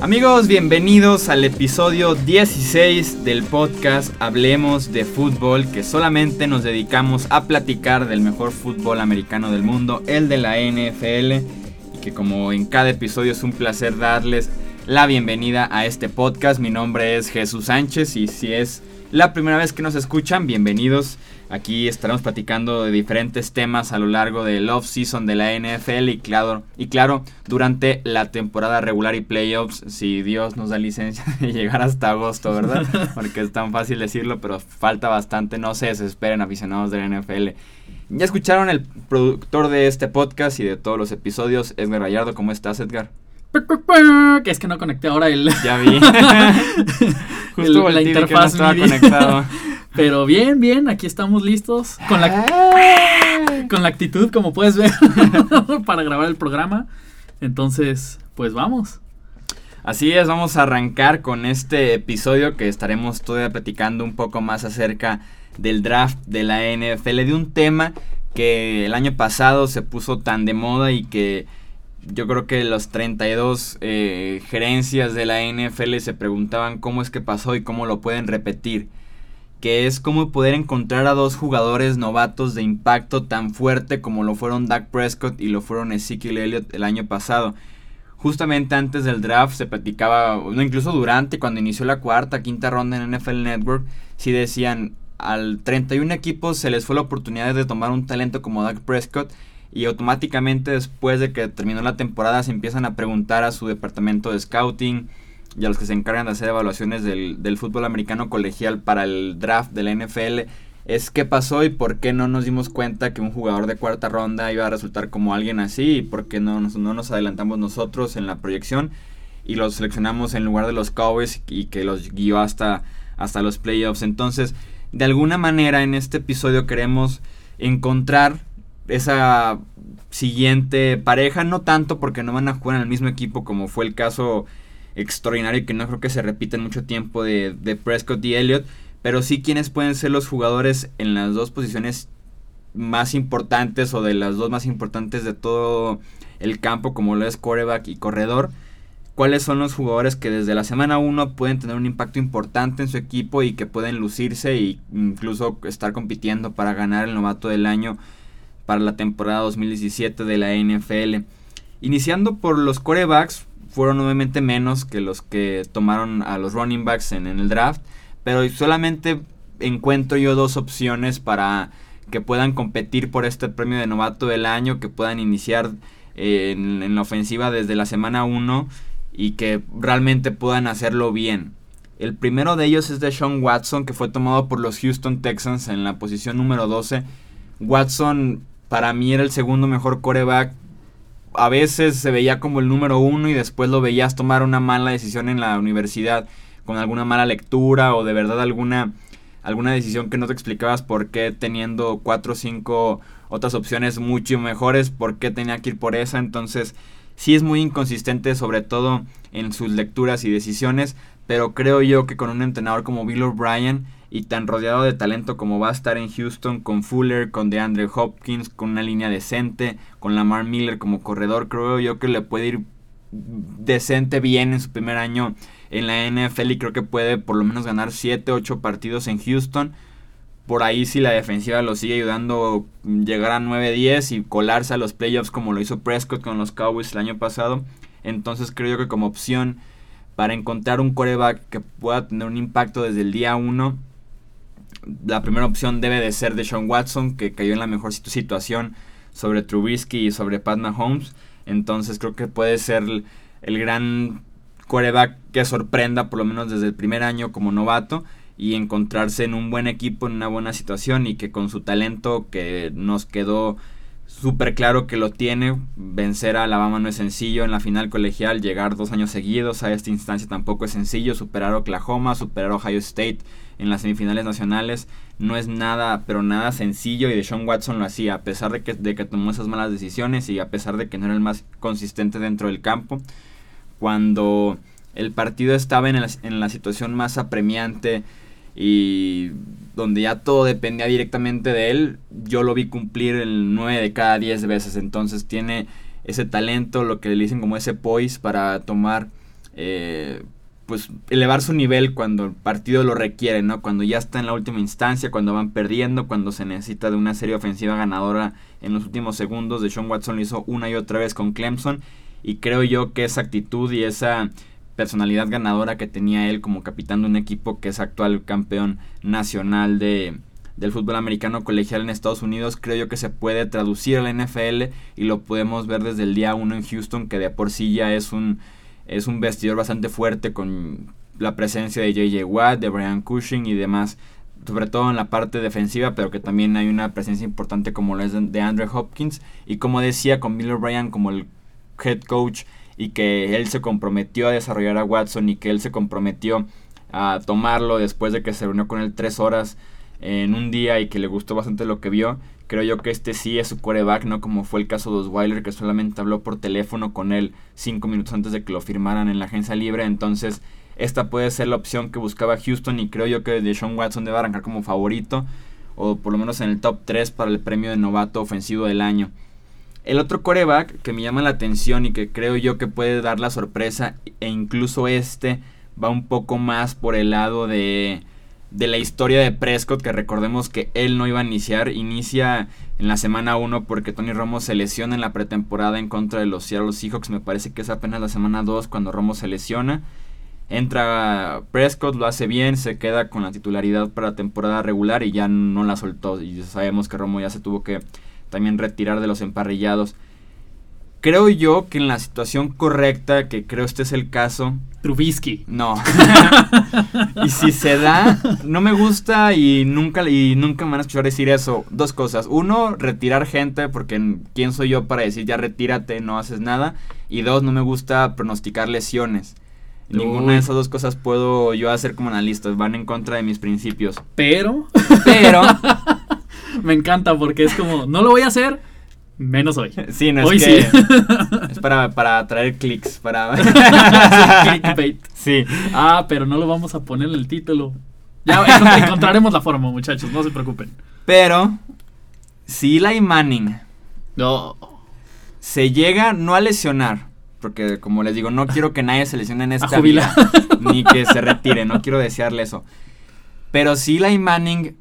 Amigos, bienvenidos al episodio 16 del podcast Hablemos de Fútbol, que solamente nos dedicamos a platicar del mejor fútbol americano del mundo, el de la NFL, y que como en cada episodio es un placer darles la bienvenida a este podcast. Mi nombre es Jesús Sánchez y si es la primera vez que nos escuchan, bienvenidos. Aquí estaremos platicando de diferentes temas a lo largo del off-season de la NFL y claro, y claro, durante la temporada regular y playoffs, si Dios nos da licencia de llegar hasta agosto, ¿verdad? Porque es tan fácil decirlo, pero falta bastante, no se desesperen aficionados de la NFL. Ya escucharon el productor de este podcast y de todos los episodios, Edgar Gallardo, ¿cómo estás Edgar? Que es que no conecté ahora el. Ya vi. Justo el, la interfaz no estaba conectado. Pero bien, bien, aquí estamos listos con la, con la actitud, como puedes ver, para grabar el programa. Entonces, pues vamos. Así es, vamos a arrancar con este episodio que estaremos todavía platicando un poco más acerca del draft de la NFL, de un tema que el año pasado se puso tan de moda y que yo creo que los 32 eh, gerencias de la NFL se preguntaban cómo es que pasó y cómo lo pueden repetir que es como poder encontrar a dos jugadores novatos de impacto tan fuerte como lo fueron Dak Prescott y lo fueron Ezekiel Elliott el año pasado. Justamente antes del draft se platicaba, no, incluso durante, cuando inició la cuarta, quinta ronda en NFL Network, sí decían, al 31 equipos se les fue la oportunidad de tomar un talento como Dak Prescott y automáticamente después de que terminó la temporada se empiezan a preguntar a su departamento de scouting, y a los que se encargan de hacer evaluaciones del, del, fútbol americano colegial para el draft de la NFL es qué pasó y por qué no nos dimos cuenta que un jugador de cuarta ronda iba a resultar como alguien así y por qué no nos, no nos adelantamos nosotros en la proyección y los seleccionamos en lugar de los Cowboys y que los guió hasta, hasta los playoffs. Entonces, de alguna manera en este episodio queremos encontrar esa siguiente pareja, no tanto porque no van a jugar en el mismo equipo como fue el caso extraordinario que no creo que se repita en mucho tiempo de, de Prescott y Elliott, pero sí quienes pueden ser los jugadores en las dos posiciones más importantes o de las dos más importantes de todo el campo como lo es quarterback y corredor. ¿Cuáles son los jugadores que desde la semana 1 pueden tener un impacto importante en su equipo y que pueden lucirse e incluso estar compitiendo para ganar el novato del año para la temporada 2017 de la NFL? Iniciando por los quarterbacks, fueron nuevamente menos que los que tomaron a los running backs en, el draft, pero solamente encuentro yo dos opciones para que puedan competir por este premio de novato del año, que puedan iniciar eh, en, en, la ofensiva desde la semana 1 y que realmente puedan hacerlo bien. El primero de ellos es de Sean Watson, que fue tomado por los Houston Texans en la posición número 12. Watson para mí era el segundo mejor coreback a veces se veía como el número uno y después lo veías tomar una mala decisión en la universidad con alguna mala lectura o de verdad alguna, alguna decisión que no te explicabas por qué teniendo cuatro o cinco otras opciones mucho mejores, por qué tenía que ir por esa. Entonces sí es muy inconsistente sobre todo en sus lecturas y decisiones, pero creo yo que con un entrenador como Bill O'Brien y tan rodeado de talento como va a estar en Houston con Fuller, con DeAndre Hopkins, con una línea decente, con Lamar Miller como corredor, creo yo que le puede ir decente bien en su primer año en la NFL y creo que puede por lo menos ganar 7, 8 partidos en Houston. Por ahí si la defensiva lo sigue ayudando llegar a 9-10 y colarse a los playoffs como lo hizo Prescott con los Cowboys el año pasado. Entonces creo yo que como opción para encontrar un coreback que pueda tener un impacto desde el día 1 la primera opción debe de ser de Sean Watson, que cayó en la mejor situación sobre Trubisky y sobre Pat Mahomes. Entonces creo que puede ser el, gran quarterback que sorprenda, por lo menos desde el primer año como novato, y encontrarse en un buen equipo, en una buena situación, y que con su talento que nos quedó súper claro que lo tiene, vencer a Alabama no es sencillo en la final colegial, llegar dos años seguidos a esta instancia tampoco es sencillo, superar Oklahoma, superar Ohio State en las semifinales nacionales no es nada, pero nada sencillo y de Sean Watson lo hacía, a pesar de que, de que tomó esas malas decisiones y a pesar de que no era el más consistente dentro del campo. Cuando el partido estaba en la, en la situación más apremiante y donde ya todo dependía directamente de él, yo lo vi cumplir el 9 de cada 10 veces. Entonces tiene ese talento, lo que le dicen como ese poise para tomar, eh, pues elevar su nivel cuando el partido lo requiere, ¿no? Cuando ya está en la última instancia, cuando van perdiendo, cuando se necesita de una serie ofensiva ganadora en los últimos segundos. De Sean Watson lo hizo una y otra vez con Clemson y creo yo que esa actitud y esa personalidad ganadora que tenía él como capitán de un equipo que es actual campeón nacional de, del fútbol americano colegial en Estados Unidos, creo yo que se puede traducir a la NFL y lo podemos ver desde el día 1 en Houston, que de por sí ya es un, es un vestidor bastante fuerte con la presencia de JJ Watt, de Brian Cushing y demás, sobre todo en la parte defensiva, pero que también hay una presencia importante como la de Andre Hopkins y como decía con Bill O'Brien como el head coach y que él se comprometió a desarrollar a Watson y que él se comprometió a tomarlo después de que se reunió con él tres horas en un día y que le gustó bastante lo que vio. Creo yo que este sí es su quarterback, no como fue el caso de Osweiler, que solamente habló por teléfono con él cinco minutos antes de que lo firmaran en la agencia libre. Entonces, esta puede ser la opción que buscaba Houston y creo yo que Deshaun Watson debe arrancar como favorito, o por lo menos en el top 3 para el premio de novato ofensivo del año. El otro coreback que me llama la atención y que creo yo que puede dar la sorpresa, e incluso este va un poco más por el lado de, de la historia de Prescott, que recordemos que él no iba a iniciar, inicia en la semana 1 porque Tony Romo se lesiona en la pretemporada en contra de los Seattle Seahawks, me parece que es apenas la semana 2 cuando Romo se lesiona. Entra Prescott, lo hace bien, se queda con la titularidad para temporada regular y ya no la soltó. Y sabemos que Romo ya se tuvo que también retirar de los emparrillados. Creo yo que en la situación correcta, que creo este es el caso. Trubisky. No. y si se da, no me gusta y nunca, y nunca me van a escuchar decir eso. Dos cosas. Uno, retirar gente, porque ¿quién soy yo para decir ya retírate, no haces nada? Y dos, no me gusta pronosticar lesiones. Ninguna de esas dos cosas puedo yo hacer como analista. Van en contra de mis principios. Pero. Pero. Me encanta porque es como, no lo voy a hacer, menos hoy. Sí, no es que es para, para traer clics, para clickbait. Sí. Ah, pero no lo vamos a poner en el título. Ya encontraremos la forma, muchachos, no se preocupen. Pero si Eli Manning no se llega no a lesionar, porque como les digo, no quiero que nadie se lesione en esta vida, ni que se retire, no quiero desearle eso. Pero si Eli Manning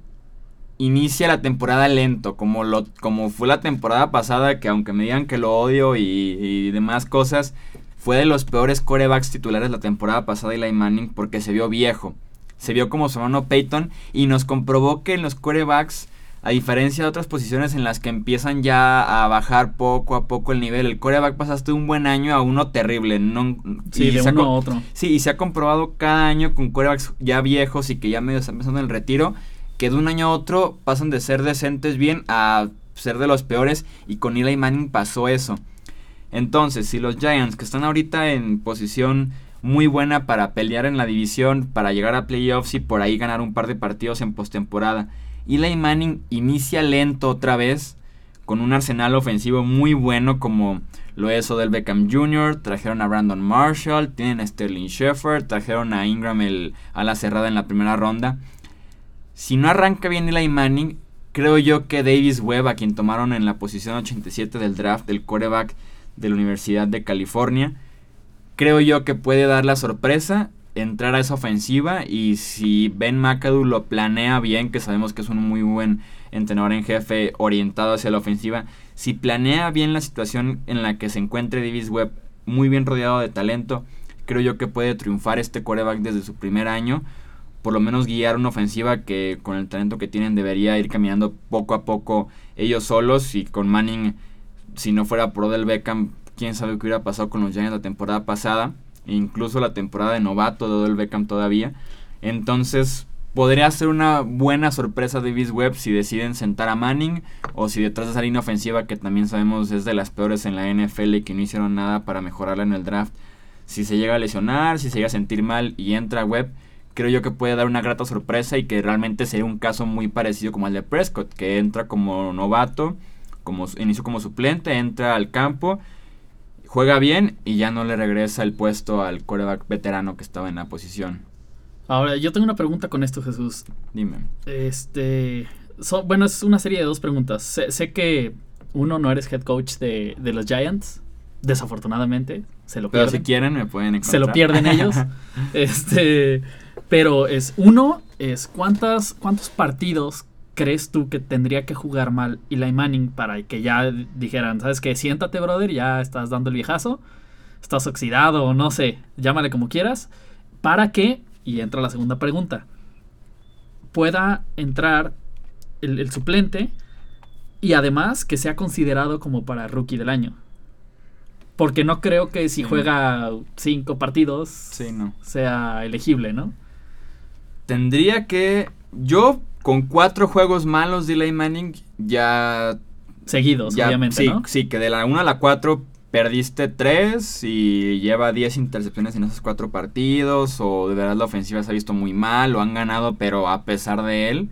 inicia la temporada lento, como, lo, como fue la temporada pasada, que aunque me digan que lo odio y, demás cosas, fue de los peores corebacks titulares la temporada pasada Eli Manning porque se vio viejo. Se vio como su hermano Peyton y nos comprobó que en los corebacks, a diferencia de otras posiciones en las que empiezan ya a bajar poco a poco el nivel, el coreback pasaste un buen año a uno terrible. No, sí, de uno a otro. Sí, y se ha comprobado cada año con corebacks ya viejos y que ya medio están empezando el retiro que de un año a otro pasan de ser decentes bien a ser de los peores y con Eli Manning pasó eso. Entonces, si los Giants que están ahorita en posición muy buena para pelear en la división, para llegar a playoffs y por ahí ganar un par de partidos en postemporada, Eli Manning inicia lento otra vez con un arsenal ofensivo muy bueno como lo es Odell Beckham Jr., trajeron a Brandon Marshall, tienen a Sterling Shepard, trajeron a Ingram el, a la cerrada en la primera ronda si no arranca bien Eli Manning, creo yo que Davis Webb, a quien tomaron en la posición 87 del draft del quarterback de la Universidad de California, creo yo que puede dar la sorpresa, entrar a esa ofensiva y si Ben McAdoo lo planea bien, que sabemos que es un muy buen entrenador en jefe orientado hacia la ofensiva, si planea bien la situación en la que se encuentre Davis Webb muy bien rodeado de talento, creo yo que puede triunfar este quarterback desde su primer año por lo menos guiar una ofensiva que con el talento que tienen debería ir caminando poco a poco ellos solos y con Manning, si no fuera por Odell Beckham, quién sabe qué hubiera pasado con los Giants la temporada pasada, e incluso la temporada de novato de Odell Beckham todavía. Entonces, podría ser una buena sorpresa de Davis Webb si deciden sentar a Manning o si detrás de esa línea ofensiva que también sabemos es de las peores en la NFL y que no hicieron nada para mejorarla en el draft. Si se llega a lesionar, si se llega a sentir mal y entra Webb, creo yo que puede dar una grata sorpresa y que realmente sería un caso muy parecido como el de Prescott, que entra como novato, como inicio como suplente, entra al campo, juega bien y ya no le regresa el puesto al coreback veterano que estaba en la posición. Ahora, yo tengo una pregunta con esto, Jesús. Dime. Este. bueno, es una serie de dos preguntas. Sé, que uno no eres head coach de, de los Giants. Desafortunadamente. Se lo pero si quieren, me pueden encontrar. Se lo pierden ellos. este. Pero es uno, es cuántas, cuántos partidos crees tú que tendría que jugar mal Eli Manning para que ya dijeran, ¿sabes qué? Siéntate, brother, ya estás dando el viejazo, estás oxidado no sé, llámale como quieras, para que, y entra la segunda pregunta, pueda entrar el, suplente y además que sea considerado como para rookie del año. Porque no creo que si juega cinco partidos sea elegible, ¿no? Tendría que. Yo con cuatro juegos malos de Eli Manning ya... Seguidos, obviamente, sí, Sí, que de la 1 a la 4 perdiste 3 y lleva 10 intercepciones en esos cuatro partidos o de verdad la ofensiva se ha visto muy mal o han ganado pero a pesar de él.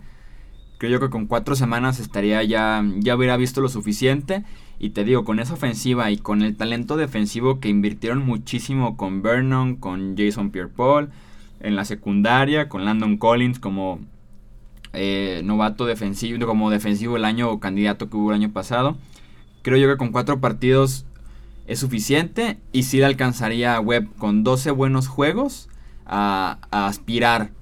Creo yo que con cuatro semanas estaría ya, ya hubiera visto lo suficiente. Y te digo, con esa ofensiva y con el talento defensivo que invirtieron muchísimo con Vernon, con Jason Pierre-Paul, en la secundaria, con Landon Collins como eh, novato defensivo, como defensivo el año o candidato que hubo el año pasado. Creo yo que con cuatro partidos es suficiente y si le alcanzaría a Webb con 12 buenos juegos a, aspirar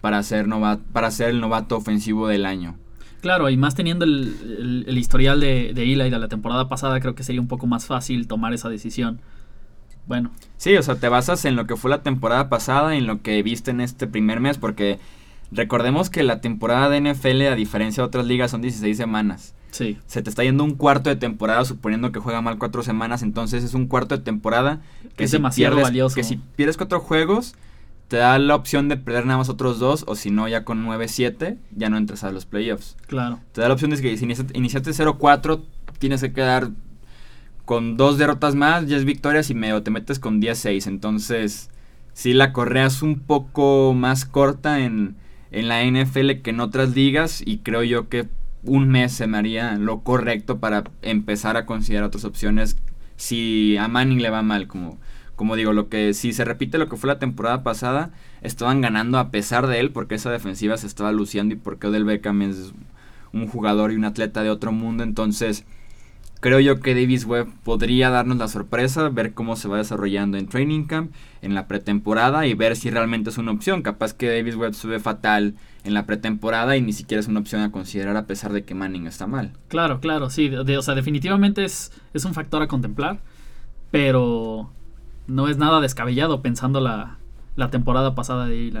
para ser, para ser el novato ofensivo del año. Claro, y más teniendo el, historial de, de Eli de la temporada pasada, creo que sería un poco más fácil tomar esa decisión. Bueno. Sí, o sea, te basas en lo que fue la temporada pasada y en lo que viste en este primer mes, porque Recordemos que la temporada de NFL, a diferencia de otras ligas, son 16 semanas. Sí. Se te está yendo un cuarto de temporada, suponiendo que juega mal cuatro semanas, entonces es un cuarto de temporada que es demasiado valioso. Que si pierdes cuatro juegos, te da la opción de perder nada más otros dos, o si no, ya con 9-7, ya no entras a los playoffs. Claro. Te da la opción de que si iniciaste 0-4, tienes que quedar con dos derrotas más, 10 victorias y medio te metes con 10-6. Entonces, si la correa es un poco más corta en en la NFL que en otras ligas y creo yo que un mes se me haría lo correcto para empezar a considerar otras opciones si a Manning le va mal, como, como digo, lo que si se repite lo que fue la temporada pasada, estaban ganando a pesar de él porque esa defensiva se estaba luciendo y porque Odell Beckham es un jugador y un atleta de otro mundo, entonces Creo yo que Davis Webb podría darnos la sorpresa, ver cómo se va desarrollando en Training Camp, en la pretemporada y ver si realmente es una opción. Capaz que Davis Webb se ve fatal en la pretemporada y ni siquiera es una opción a considerar a pesar de que Manning está mal. Claro, claro, sí. o sea, definitivamente es, es un factor a contemplar, pero no es nada descabellado pensando la, la temporada pasada de Eli.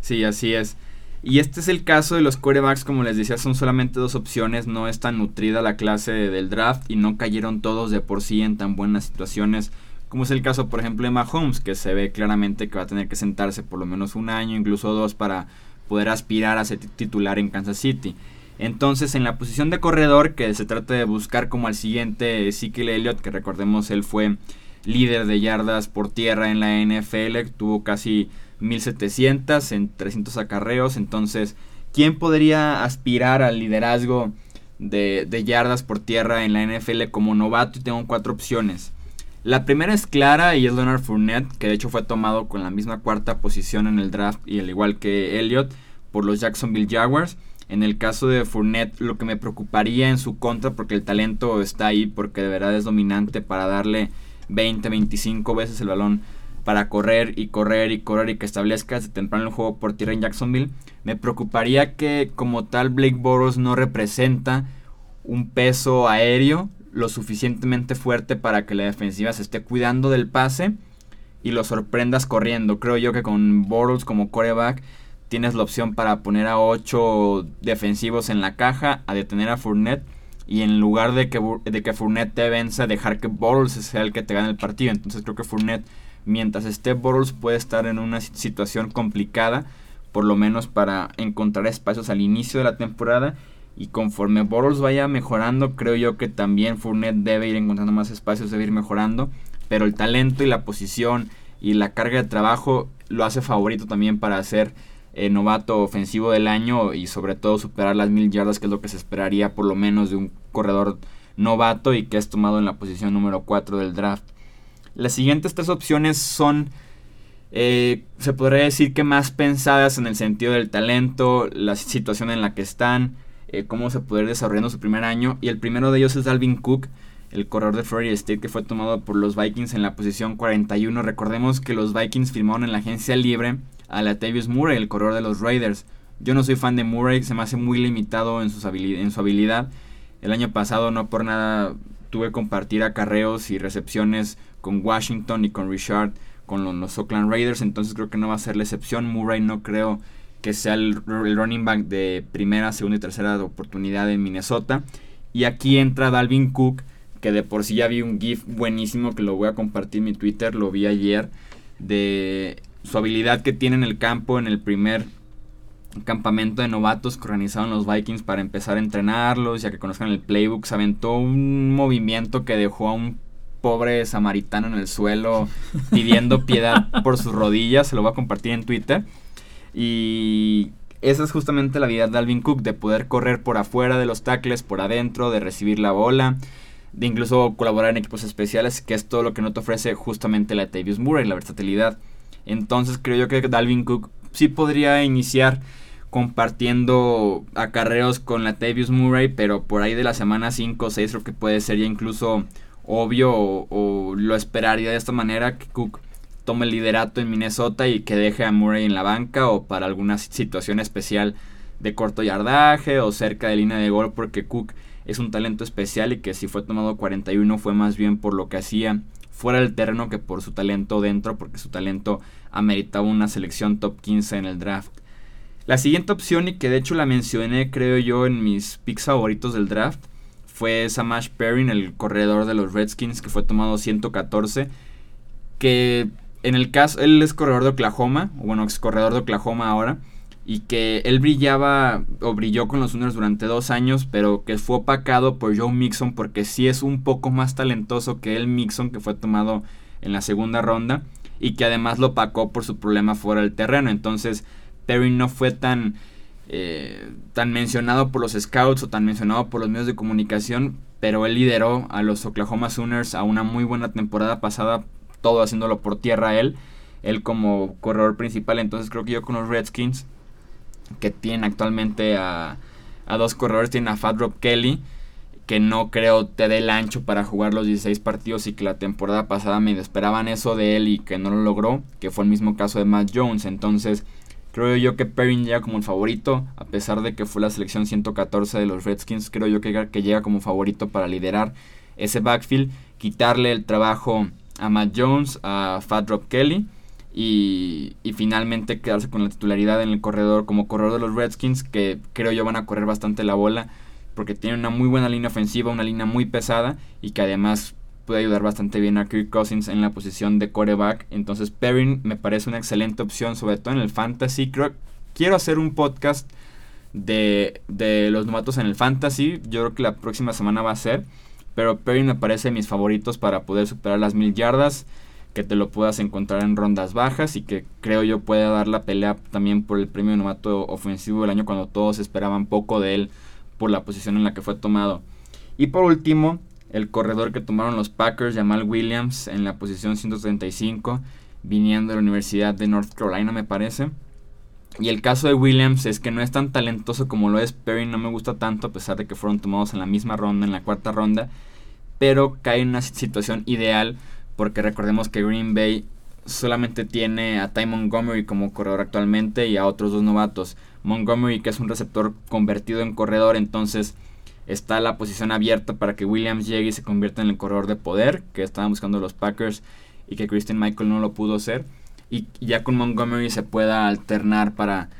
Sí, así es. Y este es el caso de los quarterbacks, como les decía, son solamente dos opciones, no es tan nutrida la clase del draft y no cayeron todos de por sí en tan buenas situaciones como es el caso, por ejemplo, de Mahomes, que se ve claramente que va a tener que sentarse por lo menos un año, incluso dos, para poder aspirar a ser titular en Kansas City. Entonces, en la posición de corredor, que se trata de buscar como al siguiente Ezekiel Elliott, que recordemos él fue líder de yardas por tierra en la NFL, tuvo casi 1700 en 300 acarreos. Entonces, ¿quién podría aspirar al liderazgo de, yardas por tierra en la NFL como novato? Y tengo cuatro opciones. La primera es clara y es Leonard Fournette, que de hecho fue tomado con la misma cuarta posición en el draft y al igual que Elliott por los Jacksonville Jaguars. En el caso de Fournette, lo que me preocuparía en su contra, porque el talento está ahí, porque de verdad es dominante para darle 20, 25 veces el balón para correr y correr y correr y que establezca desde temprano el juego por tierra en Jacksonville, me preocuparía que como tal Blake Boros no representa un peso aéreo lo suficientemente fuerte para que la defensiva se esté cuidando del pase y lo sorprendas corriendo. Creo yo que con Boros como coreback tienes la opción para poner a 8 defensivos en la caja, a detener a Fournette y en lugar de que, de que Fournette te vence, dejar que Boros sea el que te gane el partido. Entonces creo que Fournette mientras esté Bortles puede estar en una situación complicada, por lo menos para encontrar espacios al inicio de la temporada. Y conforme Bortles vaya mejorando, creo yo que también Fournette debe ir encontrando más espacios, debe ir mejorando. Pero el talento y la posición y la carga de trabajo lo hace favorito también para ser eh, novato ofensivo del año y sobre todo superar las mil yardas, que es lo que se esperaría por lo menos de un corredor novato y que es tomado en la posición número 4 del draft. Las siguientes tres opciones son eh, se podría decir que más pensadas en el sentido del talento, la situación en la que están, eh, cómo se puede ir desarrollando su primer año. Y el primero de ellos es Dalvin Cook, el corredor de Florida State que fue tomado por los Vikings en la posición 41. Recordemos que los Vikings firmaron en la agencia libre a Latavius Murray, el corredor de los Raiders. Yo no soy fan de Murray, se me hace muy limitado en, sus en su habilidad. El año pasado no por nada tuve compartir acarreos y recepciones con Washington y con Richard con los, Oakland Raiders, entonces creo que no va a ser la excepción. Murray no creo que sea el, running back de primera, segunda y tercera oportunidad en Minnesota. Y aquí entra Dalvin Cook, que de por sí ya vi un GIF buenísimo que lo voy a compartir en mi Twitter, lo vi ayer, de su habilidad que tiene en el campo en el primer campamento de novatos que organizaron los Vikings para empezar a entrenarlos, ya que conozcan el playbook, se aventó un movimiento que dejó a un pobre samaritano en el suelo pidiendo piedad por sus rodillas, se lo voy a compartir en Twitter. Y esa es justamente la vida de Alvin Cook, de poder correr por afuera de los tackles, por adentro, de recibir la bola, de incluso colaborar en equipos especiales, que es todo lo que no te ofrece justamente la Tavius Murray, la versatilidad. Entonces creo yo que Dalvin Cook sí podría iniciar compartiendo acarreos con la Tavius Murray, pero por ahí de la semana 5 o 6 creo que puede ser ya incluso obvio o, lo esperaría de esta manera que Cook tome el liderato en Minnesota y que deje a Murray en la banca o para alguna situación especial de corto yardaje o cerca de línea de gol porque Cook es un talento especial y que si fue tomado 41 fue más bien por lo que hacía fuera del terreno que por su talento dentro porque su talento ameritaba una selección top 15 en el draft. La siguiente opción y que de hecho la mencioné creo yo en mis picks favoritos del draft fue Samash Perrin, el corredor de los Redskins, que fue tomado 114. Que en el caso, él es corredor de Oklahoma, bueno, ex corredor de Oklahoma ahora. Y que él brillaba o brilló con los Sooners durante dos años, pero que fue opacado por Joe Mixon porque sí es un poco más talentoso que el Mixon, que fue tomado en la segunda ronda. Y que además lo opacó por su problema fuera del terreno. Entonces, Perrin no fue tan eh, tan mencionado por los scouts o tan mencionado por los medios de comunicación, pero él lideró a los Oklahoma Sooners a una muy buena temporada pasada, todo haciéndolo por tierra él, él como corredor principal, entonces creo que yo con los Redskins, que tienen actualmente a, a dos corredores, tienen a Fat Rob Kelly, que no creo te dé el ancho para jugar los 16 partidos y que la temporada pasada me esperaban eso de él y que no lo logró, que fue el mismo caso de Matt Jones, entonces Creo yo que Perrin llega como el favorito, a pesar de que fue la selección 114 de los Redskins, creo yo que, que llega como favorito para liderar ese backfield, quitarle el trabajo a Matt Jones, a Fat Rob Kelly y, y, finalmente quedarse con la titularidad en el corredor como corredor de los Redskins, que creo yo van a correr bastante la bola porque tiene una muy buena línea ofensiva, una línea muy pesada y que además puede ayudar bastante bien a Kirk Cousins en la posición de coreback. Entonces Perrin me parece una excelente opción, sobre todo en el fantasy. Creo, quiero hacer un podcast de, de los novatos en el fantasy. Yo creo que la próxima semana va a ser. Pero Perrin me parece de mis favoritos para poder superar las mil yardas. Que te lo puedas encontrar en rondas bajas y que creo yo pueda dar la pelea también por el premio novato ofensivo del año cuando todos esperaban poco de él por la posición en la que fue tomado. Y por último, el corredor que tomaron los Packers, Jamal Williams, en la posición 135, viniendo de la Universidad de North Carolina, me parece. Y el caso de Williams es que no es tan talentoso como lo es Perry, no me gusta tanto, a pesar de que fueron tomados en la misma ronda, en la cuarta ronda, pero cae en una situación ideal, porque recordemos que Green Bay solamente tiene a Ty Montgomery como corredor actualmente y a otros dos novatos. Montgomery, que es un receptor convertido en corredor, entonces está la posición abierta para que Williams llegue y se convierta en el corredor de poder que estaban buscando los Packers y que Christian Michael no lo pudo hacer. Y ya con Montgomery se pueda alternar para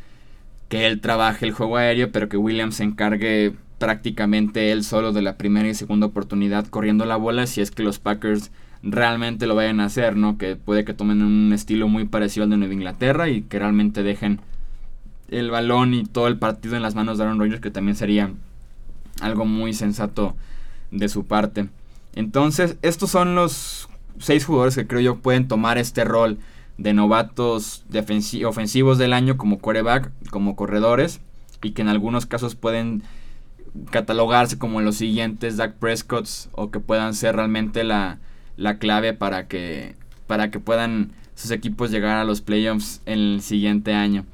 que él trabaje el juego aéreo, pero que Williams se encargue prácticamente él solo de la primera y segunda oportunidad corriendo la bola si es que los Packers realmente lo vayan a hacer, ¿no? Que puede que tomen un estilo muy parecido al de Nueva Inglaterra y que realmente dejen el balón y todo el partido en las manos de Aaron Rodgers, que también sería algo muy sensato de su parte. Entonces, estos son los seis jugadores que creo yo pueden tomar este rol de novatos ofensivos del año como quarterback, como corredores, y que en algunos casos pueden catalogarse como los siguientes Dak Prescott o que puedan ser realmente la, la clave para que para que puedan sus equipos llegar a los playoffs en el siguiente año.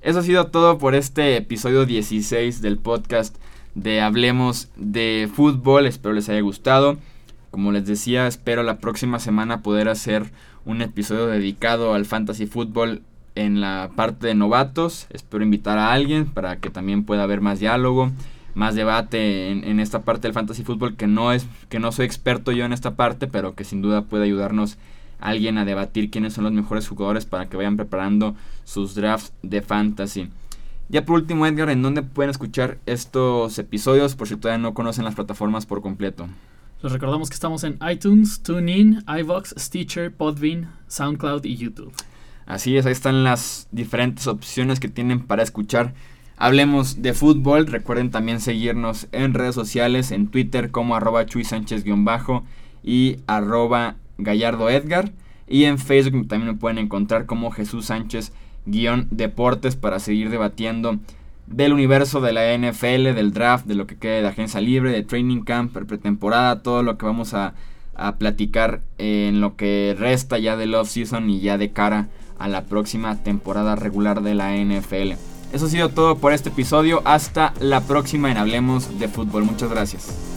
Eso ha sido todo por este episodio 16 del podcast de Hablemos de Fútbol. Espero les haya gustado. Como les decía, espero la próxima semana poder hacer un episodio dedicado al fantasy fútbol en la parte de novatos. Espero invitar a alguien para que también pueda haber más diálogo, más debate en, esta parte del fantasy fútbol que no es que no soy experto yo en esta parte, pero que sin duda puede ayudarnos alguien a debatir quiénes son los mejores jugadores para que vayan preparando sus drafts de fantasy. Ya por último, Edgar, ¿en dónde pueden escuchar estos episodios por si todavía no conocen las plataformas por completo? Les recordamos que estamos en iTunes, TuneIn, iVox, Stitcher, Podbean, SoundCloud y YouTube. Así es, ahí están las diferentes opciones que tienen para escuchar. Hablemos de fútbol. Recuerden también seguirnos en redes sociales, en Twitter como arroba Chuy Sánchez-bajo y arroba Gallardo Edgar. Y en Facebook también me pueden encontrar como Jesús Sánchez-deportes para seguir debatiendo del universo de la NFL, del draft, de lo que quede de agencia libre, de training camp, pretemporada, todo lo que vamos a, a platicar en lo que resta ya del off-season y ya de cara a la próxima temporada regular de la NFL. Eso ha sido todo por este episodio. Hasta la próxima en Hablemos de Fútbol. Muchas gracias.